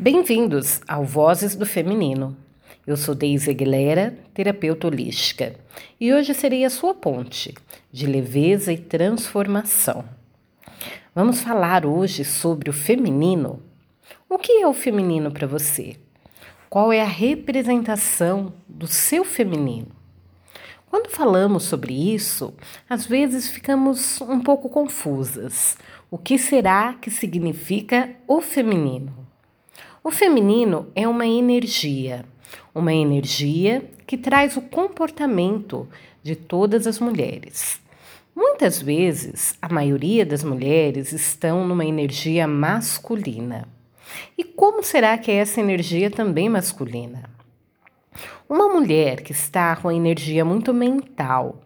Bem-vindos ao Vozes do Feminino. Eu sou Deise Aguilera, terapeuta holística, e hoje serei a sua ponte de leveza e transformação. Vamos falar hoje sobre o feminino. O que é o feminino para você? Qual é a representação do seu feminino? Quando falamos sobre isso, às vezes ficamos um pouco confusas. O que será que significa o feminino? O feminino é uma energia, uma energia que traz o comportamento de todas as mulheres. Muitas vezes, a maioria das mulheres estão numa energia masculina. E como será que é essa energia também masculina? Uma mulher que está com a energia muito mental,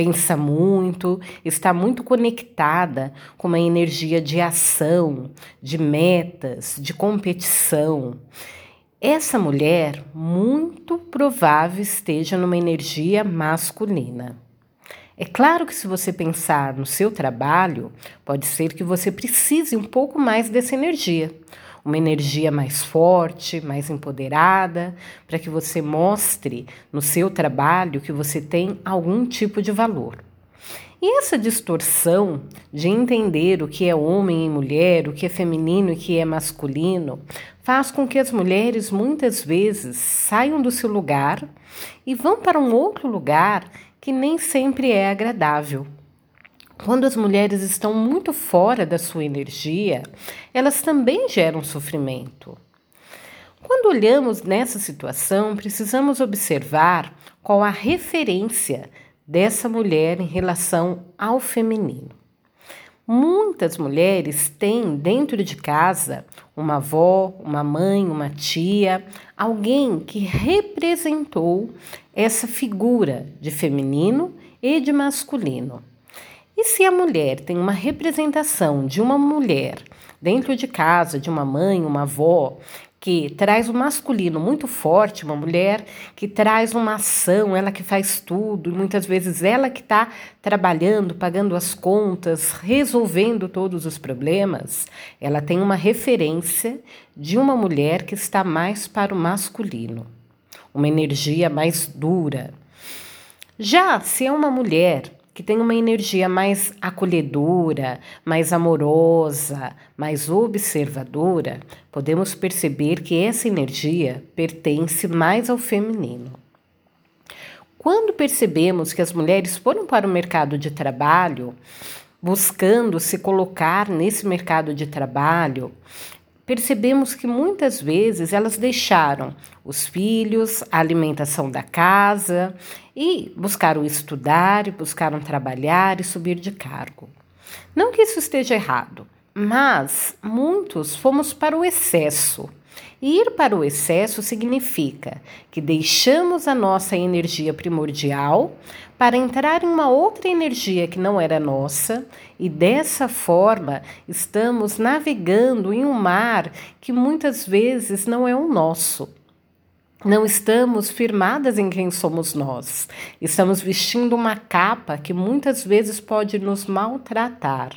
pensa muito, está muito conectada com uma energia de ação, de metas, de competição. Essa mulher, muito provável, esteja numa energia masculina. É claro que, se você pensar no seu trabalho, pode ser que você precise um pouco mais dessa energia uma energia mais forte, mais empoderada, para que você mostre no seu trabalho que você tem algum tipo de valor. E essa distorção de entender o que é homem e mulher, o que é feminino e o que é masculino, faz com que as mulheres muitas vezes saiam do seu lugar e vão para um outro lugar que nem sempre é agradável. Quando as mulheres estão muito fora da sua energia, elas também geram sofrimento. Quando olhamos nessa situação, precisamos observar qual a referência dessa mulher em relação ao feminino. Muitas mulheres têm dentro de casa uma avó, uma mãe, uma tia, alguém que representou essa figura de feminino e de masculino. E se a mulher tem uma representação de uma mulher dentro de casa, de uma mãe, uma avó, que traz o masculino muito forte, uma mulher que traz uma ação, ela que faz tudo, e muitas vezes ela que está trabalhando, pagando as contas, resolvendo todos os problemas, ela tem uma referência de uma mulher que está mais para o masculino, uma energia mais dura. Já se é uma mulher que tem uma energia mais acolhedora, mais amorosa, mais observadora, podemos perceber que essa energia pertence mais ao feminino. Quando percebemos que as mulheres foram para o mercado de trabalho, buscando se colocar nesse mercado de trabalho, percebemos que muitas vezes elas deixaram os filhos, a alimentação da casa e buscaram estudar, e buscaram trabalhar e subir de cargo. Não que isso esteja errado, mas muitos fomos para o excesso. E ir para o excesso significa que deixamos a nossa energia primordial para entrar em uma outra energia que não era nossa, e dessa forma estamos navegando em um mar que muitas vezes não é o nosso. Não estamos firmadas em quem somos nós. Estamos vestindo uma capa que muitas vezes pode nos maltratar.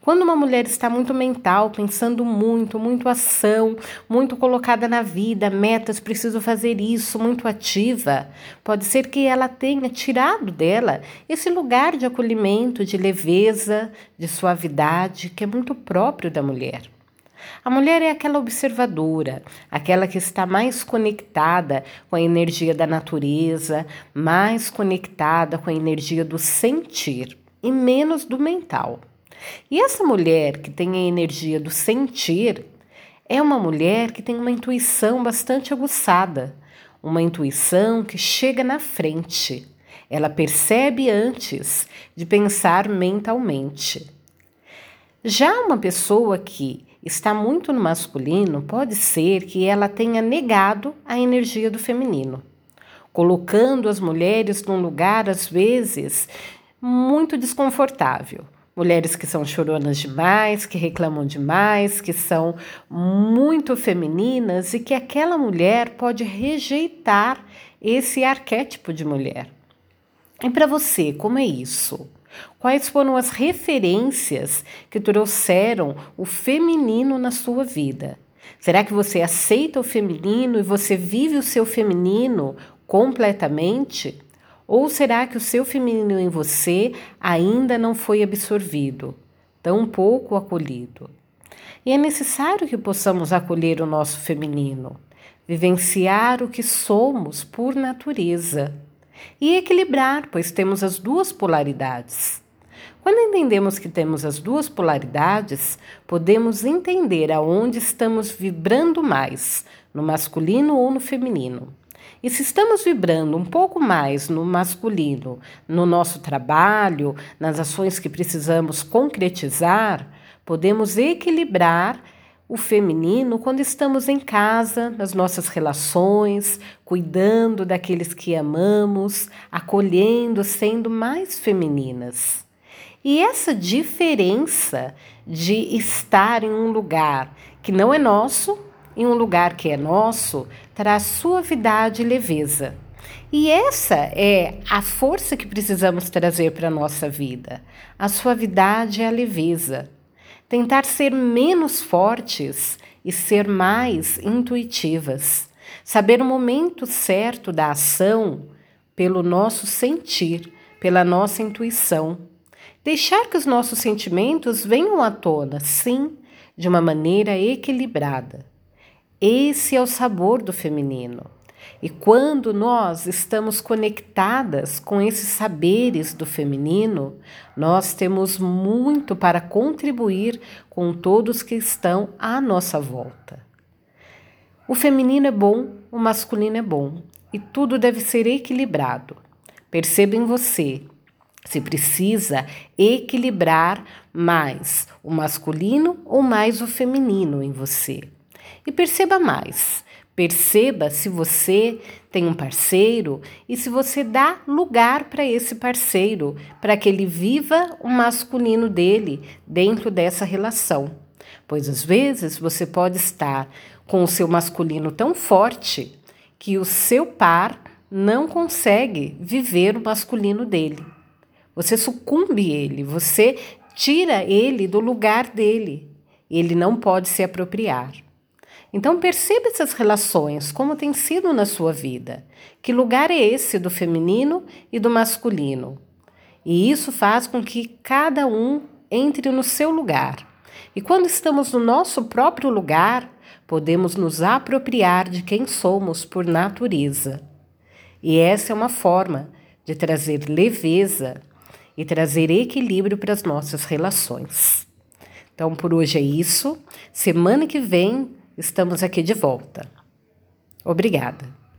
Quando uma mulher está muito mental, pensando muito, muito ação, muito colocada na vida, metas, preciso fazer isso, muito ativa, pode ser que ela tenha tirado dela esse lugar de acolhimento, de leveza, de suavidade que é muito próprio da mulher. A mulher é aquela observadora, aquela que está mais conectada com a energia da natureza, mais conectada com a energia do sentir e menos do mental. E essa mulher que tem a energia do sentir é uma mulher que tem uma intuição bastante aguçada, uma intuição que chega na frente. Ela percebe antes de pensar mentalmente. Já uma pessoa que está muito no masculino, pode ser que ela tenha negado a energia do feminino, colocando as mulheres num lugar, às vezes, muito desconfortável mulheres que são choronas demais, que reclamam demais, que são muito femininas e que aquela mulher pode rejeitar esse arquétipo de mulher. E para você, como é isso? Quais foram as referências que trouxeram o feminino na sua vida? Será que você aceita o feminino e você vive o seu feminino completamente? Ou será que o seu feminino em você ainda não foi absorvido, tão pouco acolhido? E é necessário que possamos acolher o nosso feminino, vivenciar o que somos por natureza e equilibrar, pois temos as duas polaridades. Quando entendemos que temos as duas polaridades, podemos entender aonde estamos vibrando mais, no masculino ou no feminino. E se estamos vibrando um pouco mais no masculino, no nosso trabalho, nas ações que precisamos concretizar, podemos equilibrar o feminino quando estamos em casa, nas nossas relações, cuidando daqueles que amamos, acolhendo, sendo mais femininas. E essa diferença de estar em um lugar que não é nosso, em um lugar que é nosso, traz suavidade e leveza. E essa é a força que precisamos trazer para a nossa vida: a suavidade e a leveza. Tentar ser menos fortes e ser mais intuitivas. Saber o momento certo da ação pelo nosso sentir, pela nossa intuição Deixar que os nossos sentimentos venham à tona, sim, de uma maneira equilibrada. Esse é o sabor do feminino. E quando nós estamos conectadas com esses saberes do feminino, nós temos muito para contribuir com todos que estão à nossa volta. O feminino é bom, o masculino é bom, e tudo deve ser equilibrado. Perceba em você se precisa equilibrar mais o masculino ou mais o feminino em você. E perceba mais. Perceba se você tem um parceiro e se você dá lugar para esse parceiro, para que ele viva o masculino dele dentro dessa relação. Pois às vezes você pode estar com o seu masculino tão forte que o seu par não consegue viver o masculino dele. Você sucumbe ele, você tira ele do lugar dele. Ele não pode se apropriar. Então perceba essas relações, como tem sido na sua vida. Que lugar é esse do feminino e do masculino? E isso faz com que cada um entre no seu lugar. E quando estamos no nosso próprio lugar, podemos nos apropriar de quem somos por natureza. E essa é uma forma de trazer leveza e trazer equilíbrio para as nossas relações. Então, por hoje é isso. Semana que vem estamos aqui de volta. Obrigada.